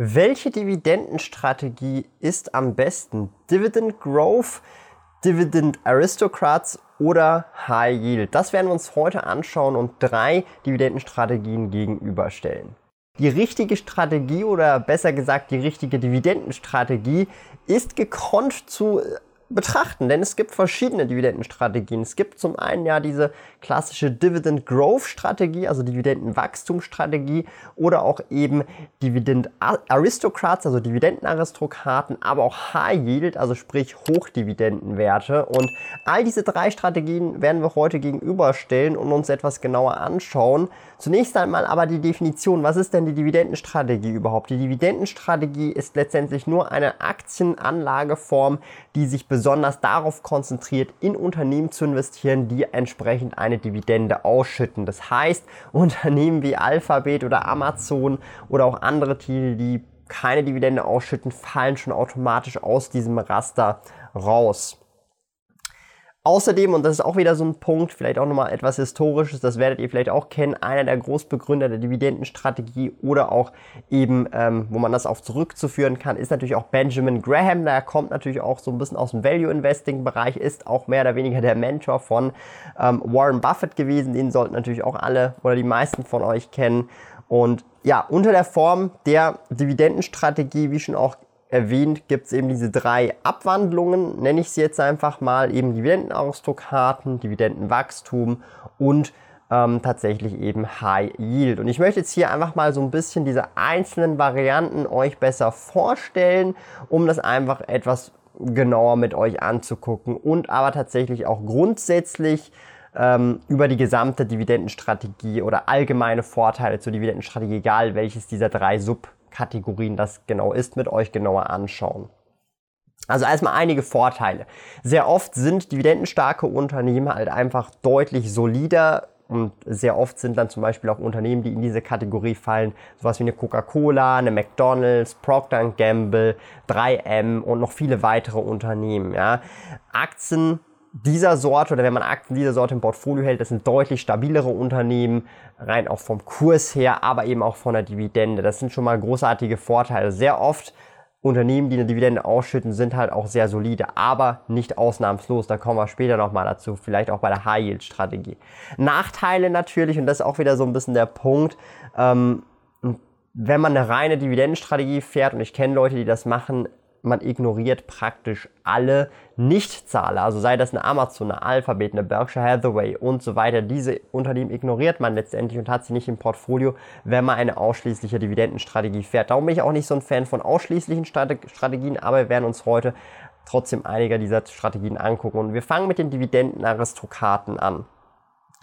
Welche Dividendenstrategie ist am besten? Dividend Growth, Dividend Aristocrats oder High Yield? Das werden wir uns heute anschauen und drei Dividendenstrategien gegenüberstellen. Die richtige Strategie oder besser gesagt die richtige Dividendenstrategie ist gekonnt zu betrachten, denn es gibt verschiedene Dividendenstrategien. Es gibt zum einen ja diese klassische Dividend Growth Strategie, also Dividendenwachstumsstrategie oder auch eben Dividend Aristocrats, also Dividendenaristokraten, aber auch High Yield, also sprich Hochdividendenwerte. Und all diese drei Strategien werden wir heute gegenüberstellen und uns etwas genauer anschauen. Zunächst einmal aber die Definition. Was ist denn die Dividendenstrategie überhaupt? Die Dividendenstrategie ist letztendlich nur eine Aktienanlageform, die sich besonders darauf konzentriert, in Unternehmen zu investieren, die entsprechend eine Dividende ausschütten. Das heißt, Unternehmen wie Alphabet oder Amazon oder auch andere Titel, die keine Dividende ausschütten, fallen schon automatisch aus diesem Raster raus. Außerdem, und das ist auch wieder so ein Punkt, vielleicht auch nochmal etwas Historisches, das werdet ihr vielleicht auch kennen, einer der Großbegründer der Dividendenstrategie oder auch eben, ähm, wo man das auf zurückzuführen kann, ist natürlich auch Benjamin Graham. Der kommt natürlich auch so ein bisschen aus dem Value Investing Bereich, ist auch mehr oder weniger der Mentor von ähm, Warren Buffett gewesen. Den sollten natürlich auch alle oder die meisten von euch kennen. Und ja, unter der Form der Dividendenstrategie, wie schon auch erwähnt, gibt es eben diese drei Abwandlungen, nenne ich sie jetzt einfach mal, eben Dividendenaristokraten, Dividendenwachstum und ähm, tatsächlich eben High Yield. Und ich möchte jetzt hier einfach mal so ein bisschen diese einzelnen Varianten euch besser vorstellen, um das einfach etwas genauer mit euch anzugucken und aber tatsächlich auch grundsätzlich ähm, über die gesamte Dividendenstrategie oder allgemeine Vorteile zur Dividendenstrategie, egal welches dieser drei Sub Kategorien das genau ist, mit euch genauer anschauen. Also erstmal einige Vorteile. Sehr oft sind dividendenstarke Unternehmen halt einfach deutlich solider und sehr oft sind dann zum Beispiel auch Unternehmen, die in diese Kategorie fallen, sowas wie eine Coca-Cola, eine McDonald's, Procter Gamble, 3M und noch viele weitere Unternehmen. Ja. Aktien dieser Sorte oder wenn man Aktien dieser Sorte im Portfolio hält, das sind deutlich stabilere Unternehmen, rein auch vom Kurs her, aber eben auch von der Dividende. Das sind schon mal großartige Vorteile. Sehr oft Unternehmen, die eine Dividende ausschütten, sind halt auch sehr solide, aber nicht ausnahmslos. Da kommen wir später nochmal dazu, vielleicht auch bei der High-Yield-Strategie. Nachteile natürlich, und das ist auch wieder so ein bisschen der Punkt, ähm, wenn man eine reine Dividendenstrategie fährt, und ich kenne Leute, die das machen, man ignoriert praktisch alle Nichtzahler, also sei das eine Amazon, eine Alphabet, eine Berkshire Hathaway und so weiter. Diese Unternehmen ignoriert man letztendlich und hat sie nicht im Portfolio, wenn man eine ausschließliche Dividendenstrategie fährt. Darum bin ich auch nicht so ein Fan von ausschließlichen Strategien, aber wir werden uns heute trotzdem einiger dieser Strategien angucken. Und wir fangen mit den Dividendenaristokraten an.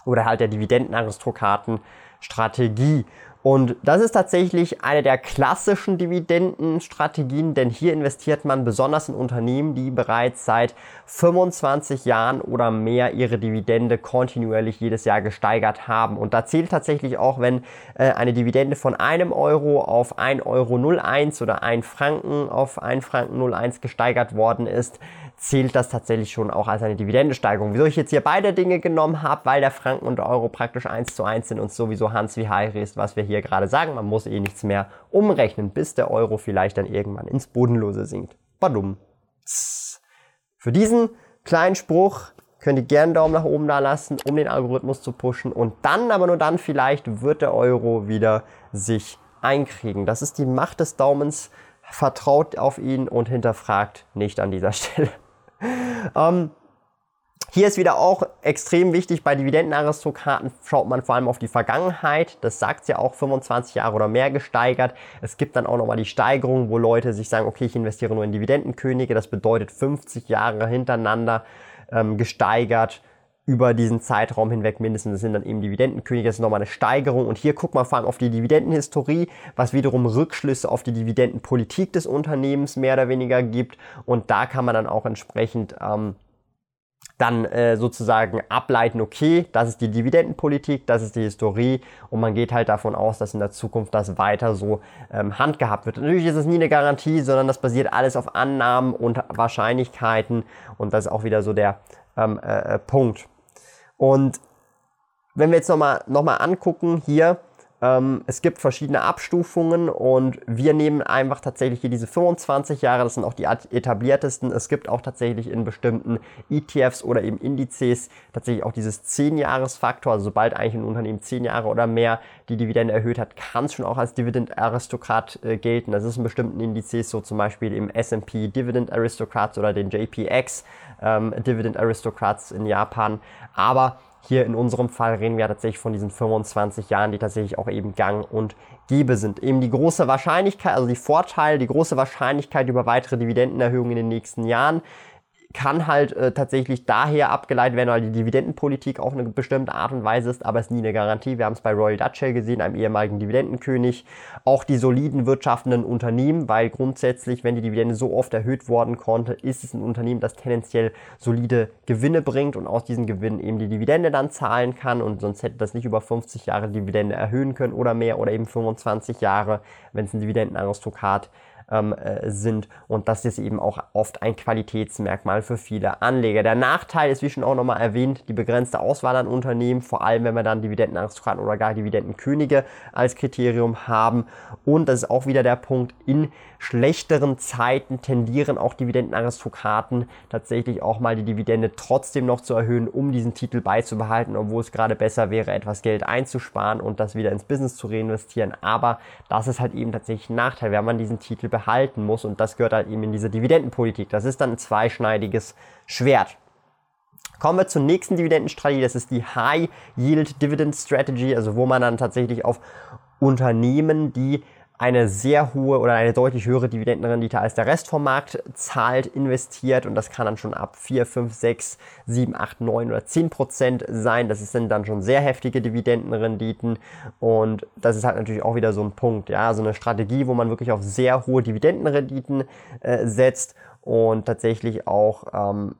Oder halt der Dividendenaristokraten-Strategie. Und das ist tatsächlich eine der klassischen Dividendenstrategien, denn hier investiert man besonders in Unternehmen, die bereits seit 25 Jahren oder mehr ihre Dividende kontinuierlich jedes Jahr gesteigert haben. Und da zählt tatsächlich auch, wenn äh, eine Dividende von einem Euro auf 1,01 Euro oder 1 Franken auf 1 Franken 01 gesteigert worden ist, zählt das tatsächlich schon auch als eine Dividendensteigerung. Wieso ich jetzt hier beide Dinge genommen habe, weil der Franken und der Euro praktisch eins zu eins sind und sowieso Hans wie Heiri ist, was wir hier gerade sagen. Man muss eh nichts mehr umrechnen, bis der Euro vielleicht dann irgendwann ins Bodenlose sinkt. Badum. Für diesen kleinen Spruch könnt ihr gerne einen Daumen nach oben da lassen, um den Algorithmus zu pushen und dann, aber nur dann vielleicht, wird der Euro wieder sich einkriegen. Das ist die Macht des Daumens. Vertraut auf ihn und hinterfragt nicht an dieser Stelle. Ähm, hier ist wieder auch extrem wichtig, bei Dividendenaristokraten schaut man vor allem auf die Vergangenheit. Das sagt ja auch 25 Jahre oder mehr gesteigert. Es gibt dann auch nochmal die Steigerung, wo Leute sich sagen, okay, ich investiere nur in Dividendenkönige. Das bedeutet 50 Jahre hintereinander ähm, gesteigert über diesen Zeitraum hinweg mindestens. Das sind dann eben Dividendenkönige, das ist nochmal eine Steigerung. Und hier guckt man vor allem auf die Dividendenhistorie, was wiederum Rückschlüsse auf die Dividendenpolitik des Unternehmens mehr oder weniger gibt. Und da kann man dann auch entsprechend ähm, dann äh, sozusagen ableiten, okay, das ist die Dividendenpolitik, das ist die Historie und man geht halt davon aus, dass in der Zukunft das weiter so ähm, handgehabt wird. Natürlich ist es nie eine Garantie, sondern das basiert alles auf Annahmen und Wahrscheinlichkeiten und das ist auch wieder so der ähm, äh, äh Punkt. Und wenn wir jetzt nochmal noch mal angucken hier, ähm, es gibt verschiedene Abstufungen und wir nehmen einfach tatsächlich hier diese 25 Jahre, das sind auch die etabliertesten. Es gibt auch tatsächlich in bestimmten ETFs oder eben Indizes tatsächlich auch dieses 10-Jahres-Faktor. Also sobald eigentlich ein Unternehmen 10 Jahre oder mehr die Dividende erhöht hat, kann es schon auch als Dividend-Aristokrat äh, gelten. Das ist in bestimmten Indizes so zum Beispiel im S&P Dividend Aristocrats oder den JPX ähm, Dividend Aristocrats in Japan. Aber hier in unserem Fall reden wir tatsächlich von diesen 25 Jahren, die tatsächlich auch eben gang und gäbe sind. Eben die große Wahrscheinlichkeit, also die Vorteile, die große Wahrscheinlichkeit über weitere Dividendenerhöhungen in den nächsten Jahren kann halt äh, tatsächlich daher abgeleitet werden, weil die Dividendenpolitik auch eine bestimmte Art und Weise ist, aber es ist nie eine Garantie. Wir haben es bei Royal Dutch Shell gesehen, einem ehemaligen Dividendenkönig. Auch die soliden wirtschaftenden Unternehmen, weil grundsätzlich, wenn die Dividende so oft erhöht worden konnte, ist es ein Unternehmen, das tendenziell solide Gewinne bringt und aus diesen Gewinnen eben die Dividende dann zahlen kann und sonst hätte das nicht über 50 Jahre Dividende erhöhen können oder mehr oder eben 25 Jahre, wenn es ein Dividendenaristokrat ähm, äh, sind. Und das ist eben auch oft ein Qualitätsmerkmal für viele Anleger. Der Nachteil ist, wie schon auch nochmal erwähnt, die begrenzte Auswahl an Unternehmen, vor allem wenn wir dann Dividendenaristokraten oder gar Dividendenkönige als Kriterium haben. Und das ist auch wieder der Punkt, in schlechteren Zeiten tendieren auch Dividendenaristokraten tatsächlich auch mal die Dividende trotzdem noch zu erhöhen, um diesen Titel beizubehalten, obwohl es gerade besser wäre, etwas Geld einzusparen und das wieder ins Business zu reinvestieren. Aber das ist halt eben tatsächlich ein Nachteil, wenn man diesen Titel behalten muss und das gehört halt eben in diese Dividendenpolitik. Das ist dann ein zweischneidiges Schwert. Kommen wir zur nächsten Dividendenstrategie, das ist die High Yield Dividend Strategy, also wo man dann tatsächlich auf Unternehmen, die eine sehr hohe oder eine deutlich höhere Dividendenrendite als der Rest vom Markt zahlt, investiert. Und das kann dann schon ab 4, 5, 6, 7, 8, 9 oder 10 Prozent sein. Das sind dann schon sehr heftige Dividendenrenditen. Und das ist halt natürlich auch wieder so ein Punkt, ja, so eine Strategie, wo man wirklich auf sehr hohe Dividendenrenditen äh, setzt und tatsächlich auch ähm,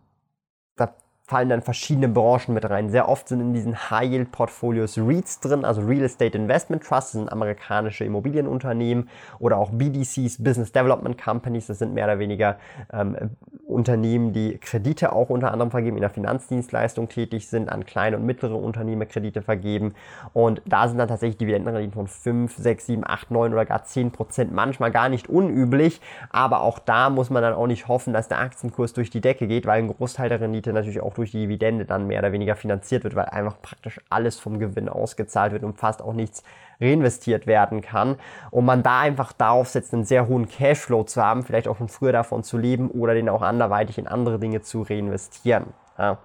fallen dann verschiedene Branchen mit rein. Sehr oft sind in diesen High-Yield-Portfolios REITs drin, also Real Estate Investment Trusts, sind amerikanische Immobilienunternehmen oder auch BDCs, Business Development Companies, das sind mehr oder weniger ähm, Unternehmen, die Kredite auch unter anderem vergeben, in der Finanzdienstleistung tätig sind, an kleine und mittlere Unternehmen Kredite vergeben. Und da sind dann tatsächlich Dividendenrenditen von 5, 6, 7, 8, 9 oder gar 10 Prozent, manchmal gar nicht unüblich. Aber auch da muss man dann auch nicht hoffen, dass der Aktienkurs durch die Decke geht, weil ein Großteil der Rendite natürlich auch durch die Dividende dann mehr oder weniger finanziert wird, weil einfach praktisch alles vom Gewinn ausgezahlt wird und fast auch nichts reinvestiert werden kann. Und man da einfach darauf setzt, einen sehr hohen Cashflow zu haben, vielleicht auch schon früher davon zu leben oder den auch anderweitig in andere Dinge zu reinvestieren. Ja.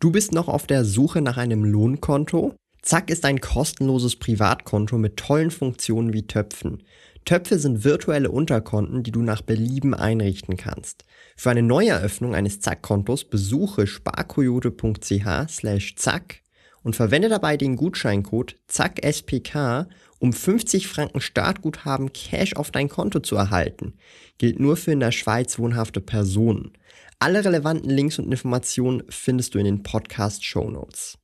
Du bist noch auf der Suche nach einem Lohnkonto? Zack ist ein kostenloses Privatkonto mit tollen Funktionen wie Töpfen. Töpfe sind virtuelle Unterkonten, die du nach Belieben einrichten kannst. Für eine Neueröffnung eines Zack-Kontos besuche sparkoyote.ch slash zack und verwende dabei den Gutscheincode ZACKSPK, um 50 Franken Startguthaben Cash auf dein Konto zu erhalten. Gilt nur für in der Schweiz wohnhafte Personen. Alle relevanten Links und Informationen findest du in den Podcast Show Notes.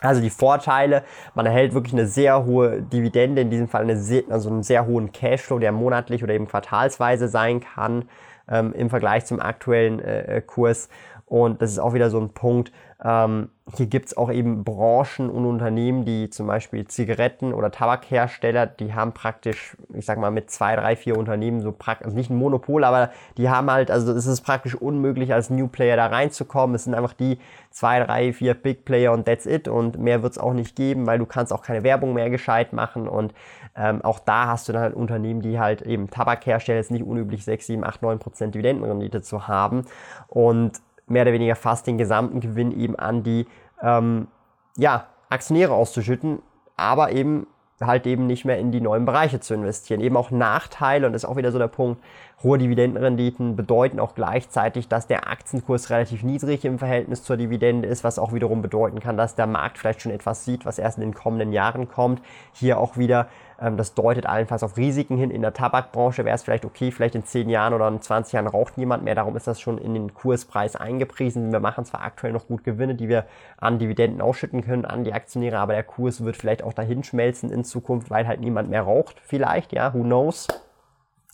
Also die Vorteile, man erhält wirklich eine sehr hohe Dividende, in diesem Fall eine sehr, also einen sehr hohen Cashflow, der monatlich oder eben quartalsweise sein kann ähm, im Vergleich zum aktuellen äh, äh Kurs. Und das ist auch wieder so ein Punkt, ähm, hier gibt es auch eben Branchen und Unternehmen, die zum Beispiel Zigaretten oder Tabakhersteller, die haben praktisch, ich sag mal, mit zwei, drei, vier Unternehmen so praktisch, also nicht ein Monopol, aber die haben halt, also es ist praktisch unmöglich, als New Player da reinzukommen. Es sind einfach die zwei, drei, vier Big Player und that's it. Und mehr wird es auch nicht geben, weil du kannst auch keine Werbung mehr gescheit machen. Und ähm, auch da hast du dann halt Unternehmen, die halt eben Tabakhersteller, ist nicht unüblich, 6, 7, 8, 9 Prozent Dividendenrendite zu haben. Und mehr oder weniger fast den gesamten Gewinn eben an die ähm, ja, Aktionäre auszuschütten, aber eben halt eben nicht mehr in die neuen Bereiche zu investieren. Eben auch Nachteile, und das ist auch wieder so der Punkt, hohe Dividendenrenditen bedeuten auch gleichzeitig, dass der Aktienkurs relativ niedrig im Verhältnis zur Dividende ist, was auch wiederum bedeuten kann, dass der Markt vielleicht schon etwas sieht, was erst in den kommenden Jahren kommt. Hier auch wieder das deutet allenfalls auf Risiken hin. In der Tabakbranche wäre es vielleicht okay, vielleicht in 10 Jahren oder in 20 Jahren raucht niemand mehr. Darum ist das schon in den Kurspreis eingepriesen. Wir machen zwar aktuell noch gut Gewinne, die wir an Dividenden ausschütten können, an die Aktionäre, aber der Kurs wird vielleicht auch dahin schmelzen in Zukunft, weil halt niemand mehr raucht. Vielleicht, ja, who knows.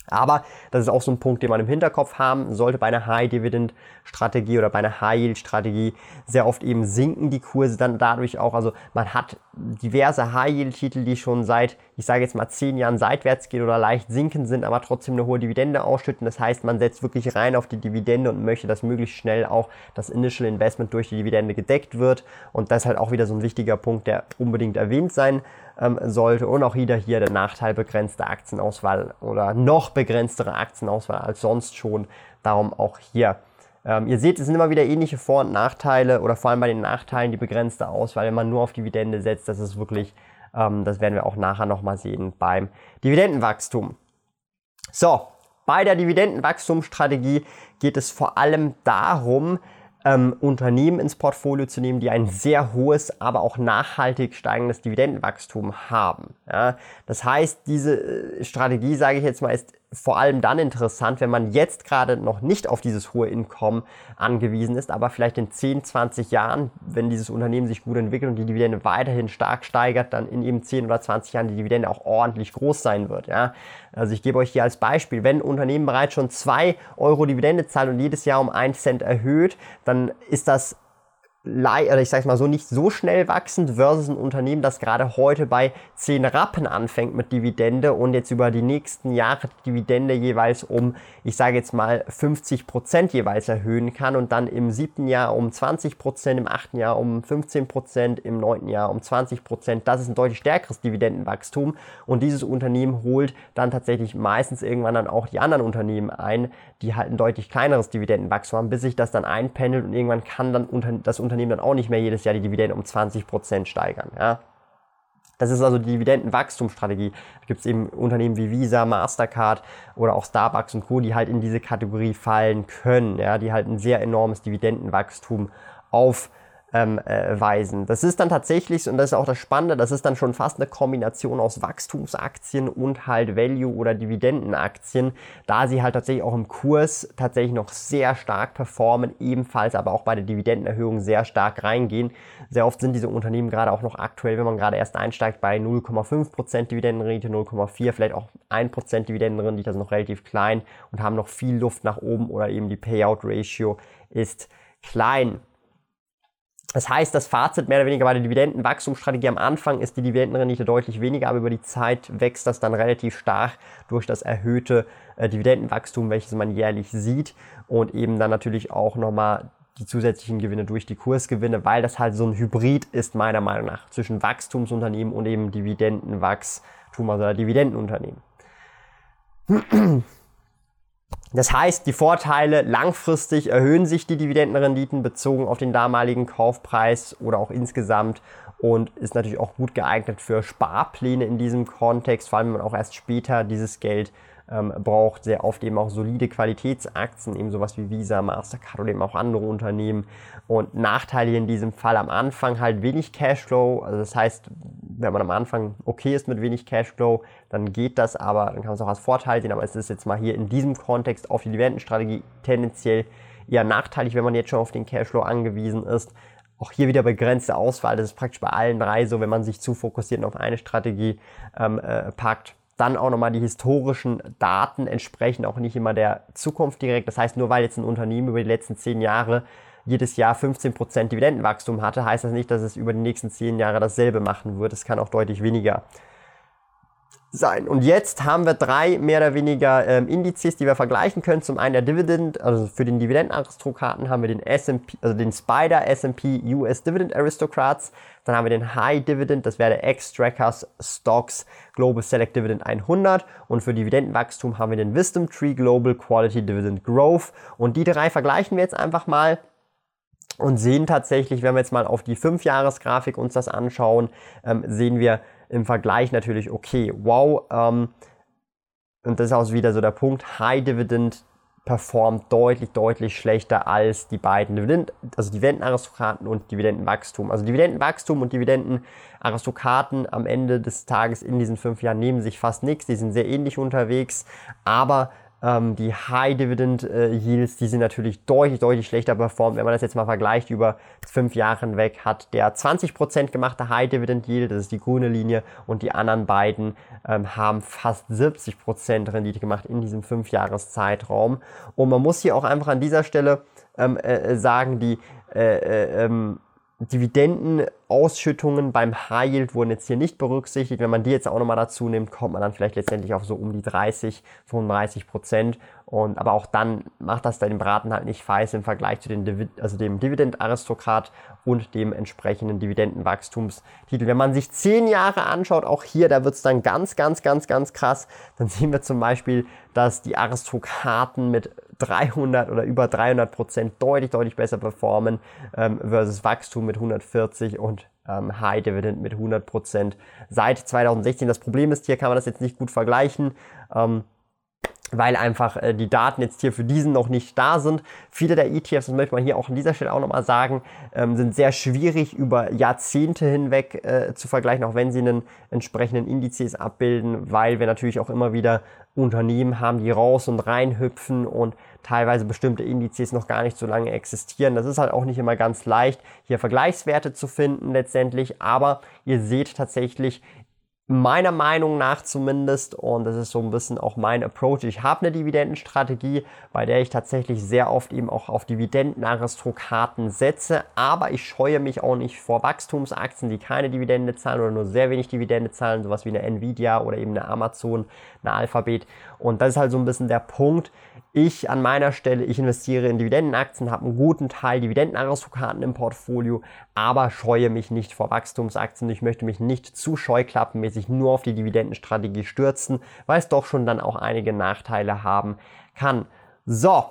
Aber das ist auch so ein Punkt, den man im Hinterkopf haben sollte bei einer High-Dividend-Strategie oder bei einer High-Yield-Strategie. Sehr oft eben sinken die Kurse dann dadurch auch. Also man hat diverse High-Yield-Titel, die schon seit, ich sage jetzt mal, zehn Jahren seitwärts gehen oder leicht sinken sind, aber trotzdem eine hohe Dividende ausschütten. Das heißt, man setzt wirklich rein auf die Dividende und möchte, dass möglichst schnell auch das Initial Investment durch die Dividende gedeckt wird. Und das ist halt auch wieder so ein wichtiger Punkt, der unbedingt erwähnt sein ähm, sollte. Und auch wieder hier der Nachteil begrenzte Aktienauswahl oder noch begrenztere Aktienauswahl als sonst schon. Darum auch hier. Ähm, ihr seht, es sind immer wieder ähnliche Vor- und Nachteile oder vor allem bei den Nachteilen die begrenzte Auswahl, wenn man nur auf Dividende setzt. Das ist wirklich, ähm, das werden wir auch nachher nochmal sehen beim Dividendenwachstum. So, bei der Dividendenwachstumsstrategie geht es vor allem darum, ähm, Unternehmen ins Portfolio zu nehmen, die ein sehr hohes, aber auch nachhaltig steigendes Dividendenwachstum haben. Ja? Das heißt, diese äh, Strategie, sage ich jetzt mal, ist vor allem dann interessant, wenn man jetzt gerade noch nicht auf dieses hohe Einkommen angewiesen ist, aber vielleicht in 10, 20 Jahren, wenn dieses Unternehmen sich gut entwickelt und die Dividende weiterhin stark steigert, dann in eben 10 oder 20 Jahren die Dividende auch ordentlich groß sein wird. Ja? Also ich gebe euch hier als Beispiel, wenn ein Unternehmen bereits schon 2 Euro Dividende zahlt und jedes Jahr um 1 Cent erhöht, dann ist das oder ich sage mal so, nicht so schnell wachsend versus ein Unternehmen, das gerade heute bei 10 Rappen anfängt mit Dividende und jetzt über die nächsten Jahre Dividende jeweils um, ich sage jetzt mal 50 Prozent jeweils erhöhen kann und dann im siebten Jahr um 20 Prozent, im achten Jahr um 15 Prozent, im neunten Jahr um 20 Prozent. Das ist ein deutlich stärkeres Dividendenwachstum und dieses Unternehmen holt dann tatsächlich meistens irgendwann dann auch die anderen Unternehmen ein, die halt ein deutlich kleineres Dividendenwachstum haben, bis sich das dann einpendelt und irgendwann kann dann das Unternehmen Unternehmen dann auch nicht mehr jedes Jahr die Dividende um 20% steigern. Ja? Das ist also die Dividendenwachstumsstrategie. Da gibt es eben Unternehmen wie Visa, Mastercard oder auch Starbucks und Co., die halt in diese Kategorie fallen können, ja? die halt ein sehr enormes Dividendenwachstum auf ähm, äh, weisen. Das ist dann tatsächlich, und das ist auch das Spannende, das ist dann schon fast eine Kombination aus Wachstumsaktien und halt Value- oder Dividendenaktien, da sie halt tatsächlich auch im Kurs tatsächlich noch sehr stark performen, ebenfalls aber auch bei der Dividendenerhöhung sehr stark reingehen. Sehr oft sind diese Unternehmen gerade auch noch aktuell, wenn man gerade erst einsteigt, bei 0,5% Dividendenrendite, 0,4, vielleicht auch 1% Dividendenrendite, also noch relativ klein und haben noch viel Luft nach oben oder eben die Payout-Ratio ist klein. Das heißt, das Fazit mehr oder weniger bei der Dividendenwachstumsstrategie am Anfang ist die Dividendenrendite deutlich weniger, aber über die Zeit wächst das dann relativ stark durch das erhöhte äh, Dividendenwachstum, welches man jährlich sieht und eben dann natürlich auch nochmal die zusätzlichen Gewinne durch die Kursgewinne, weil das halt so ein Hybrid ist, meiner Meinung nach, zwischen Wachstumsunternehmen und eben Dividendenwachstum, also Dividendenunternehmen. Das heißt, die Vorteile langfristig erhöhen sich die Dividendenrenditen bezogen auf den damaligen Kaufpreis oder auch insgesamt und ist natürlich auch gut geeignet für Sparpläne in diesem Kontext, vor allem wenn man auch erst später dieses Geld ähm, braucht sehr oft eben auch solide Qualitätsaktien, eben sowas wie Visa, Mastercard oder eben auch andere Unternehmen. Und Nachteile in diesem Fall am Anfang halt wenig Cashflow. Also das heißt, wenn man am Anfang okay ist mit wenig Cashflow, dann geht das, aber dann kann man es auch als Vorteil sehen. Aber es ist jetzt mal hier in diesem Kontext auf die Dividendenstrategie tendenziell eher nachteilig, wenn man jetzt schon auf den Cashflow angewiesen ist. Auch hier wieder begrenzte Auswahl. Das ist praktisch bei allen drei so, wenn man sich zu fokussiert auf eine Strategie ähm, äh, packt dann auch nochmal die historischen Daten entsprechen auch nicht immer der Zukunft direkt. Das heißt, nur weil jetzt ein Unternehmen über die letzten zehn Jahre jedes Jahr 15% Dividendenwachstum hatte, heißt das nicht, dass es über die nächsten zehn Jahre dasselbe machen wird. Es kann auch deutlich weniger sein. Und jetzt haben wir drei mehr oder weniger ähm, Indizes, die wir vergleichen können. Zum einen der Dividend, also für den Dividendenaristokraten haben wir den S&P, also den Spider S&P US Dividend Aristocrats. Dann haben wir den High Dividend, das wäre der X-Trackers Stocks Global Select Dividend 100. Und für Dividendenwachstum haben wir den Wisdom Tree Global Quality Dividend Growth. Und die drei vergleichen wir jetzt einfach mal und sehen tatsächlich, wenn wir jetzt mal auf die 5-Jahres-Grafik uns das anschauen, ähm, sehen wir, im Vergleich natürlich okay. Wow, ähm, und das ist auch wieder so der Punkt, High Dividend performt deutlich, deutlich schlechter als die beiden Dividenden, also Dividendenaristokraten und Dividendenwachstum. Also Dividendenwachstum und Dividendenaristokraten am Ende des Tages in diesen fünf Jahren nehmen sich fast nichts, die sind sehr ähnlich unterwegs, aber ähm, die High Dividend äh, Yields, die sind natürlich deutlich, deutlich schlechter performt. Wenn man das jetzt mal vergleicht über fünf Jahre hinweg, hat der 20% gemachte High Dividend Yield, das ist die grüne Linie, und die anderen beiden ähm, haben fast 70% Rendite gemacht in diesem 5-Jahres-Zeitraum. Und man muss hier auch einfach an dieser Stelle ähm, äh, sagen, die äh, äh, ähm, Dividendenausschüttungen beim High Yield wurden jetzt hier nicht berücksichtigt. Wenn man die jetzt auch nochmal dazu nimmt, kommt man dann vielleicht letztendlich auf so um die 30, 35 Prozent. Und, aber auch dann macht das den Braten halt nicht feiß im Vergleich zu den Divid also dem Dividendaristokrat und dem entsprechenden Dividendenwachstumstitel. Wenn man sich zehn Jahre anschaut, auch hier, da wird es dann ganz, ganz, ganz, ganz krass. Dann sehen wir zum Beispiel, dass die Aristokraten mit 300 oder über 300 Prozent deutlich, deutlich besser performen ähm, versus Wachstum mit 140 und ähm, High Dividend mit 100 Prozent seit 2016. Das Problem ist, hier kann man das jetzt nicht gut vergleichen. Ähm, weil einfach äh, die Daten jetzt hier für diesen noch nicht da sind. Viele der ETFs, das möchte man hier auch an dieser Stelle auch nochmal sagen, ähm, sind sehr schwierig über Jahrzehnte hinweg äh, zu vergleichen, auch wenn sie einen entsprechenden Indizes abbilden, weil wir natürlich auch immer wieder Unternehmen haben, die raus und rein hüpfen und teilweise bestimmte Indizes noch gar nicht so lange existieren. Das ist halt auch nicht immer ganz leicht, hier Vergleichswerte zu finden letztendlich, aber ihr seht tatsächlich meiner Meinung nach zumindest, und das ist so ein bisschen auch mein Approach, ich habe eine Dividendenstrategie, bei der ich tatsächlich sehr oft eben auch auf Dividendenaristokraten setze, aber ich scheue mich auch nicht vor Wachstumsaktien, die keine Dividende zahlen oder nur sehr wenig Dividende zahlen, sowas wie eine Nvidia oder eben eine Amazon, eine Alphabet. Und das ist halt so ein bisschen der Punkt. Ich an meiner Stelle, ich investiere in Dividendenaktien, habe einen guten Teil Dividendenaristokraten im Portfolio, aber scheue mich nicht vor Wachstumsaktien. Ich möchte mich nicht zu scheuklappenmäßig nur auf die Dividendenstrategie stürzen, weil es doch schon dann auch einige Nachteile haben kann. So,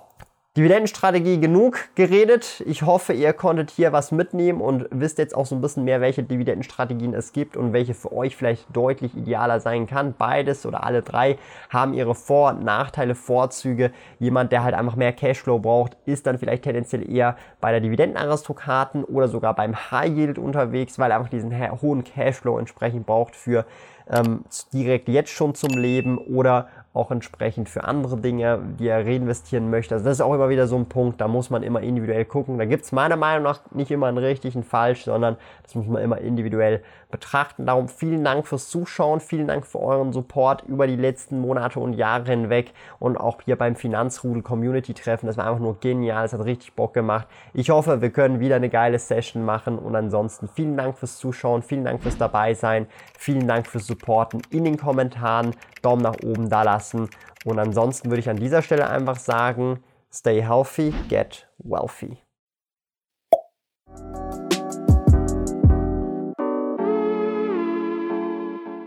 Dividendenstrategie genug geredet. Ich hoffe, ihr konntet hier was mitnehmen und wisst jetzt auch so ein bisschen mehr, welche Dividendenstrategien es gibt und welche für euch vielleicht deutlich idealer sein kann. Beides oder alle drei haben ihre Vor- und Nachteile, Vorzüge. Jemand, der halt einfach mehr Cashflow braucht, ist dann vielleicht tendenziell eher bei der Dividendenaristokraten oder sogar beim High Yield unterwegs, weil er einfach diesen hohen Cashflow entsprechend braucht für ähm, direkt jetzt schon zum Leben oder auch entsprechend für andere Dinge, die er reinvestieren möchte. Also das ist auch immer wieder so ein Punkt, da muss man immer individuell gucken. Da gibt es meiner Meinung nach nicht immer einen richtigen falsch, sondern das muss man immer individuell betrachten. Darum vielen Dank fürs Zuschauen, vielen Dank für euren Support über die letzten Monate und Jahre hinweg und auch hier beim Finanzrudel Community Treffen. Das war einfach nur genial, es hat richtig Bock gemacht. Ich hoffe, wir können wieder eine geile Session machen und ansonsten vielen Dank fürs Zuschauen, vielen Dank fürs dabei sein, vielen Dank fürs Supporten in den Kommentaren, Daumen nach oben da lassen. Und ansonsten würde ich an dieser Stelle einfach sagen, stay healthy, get wealthy.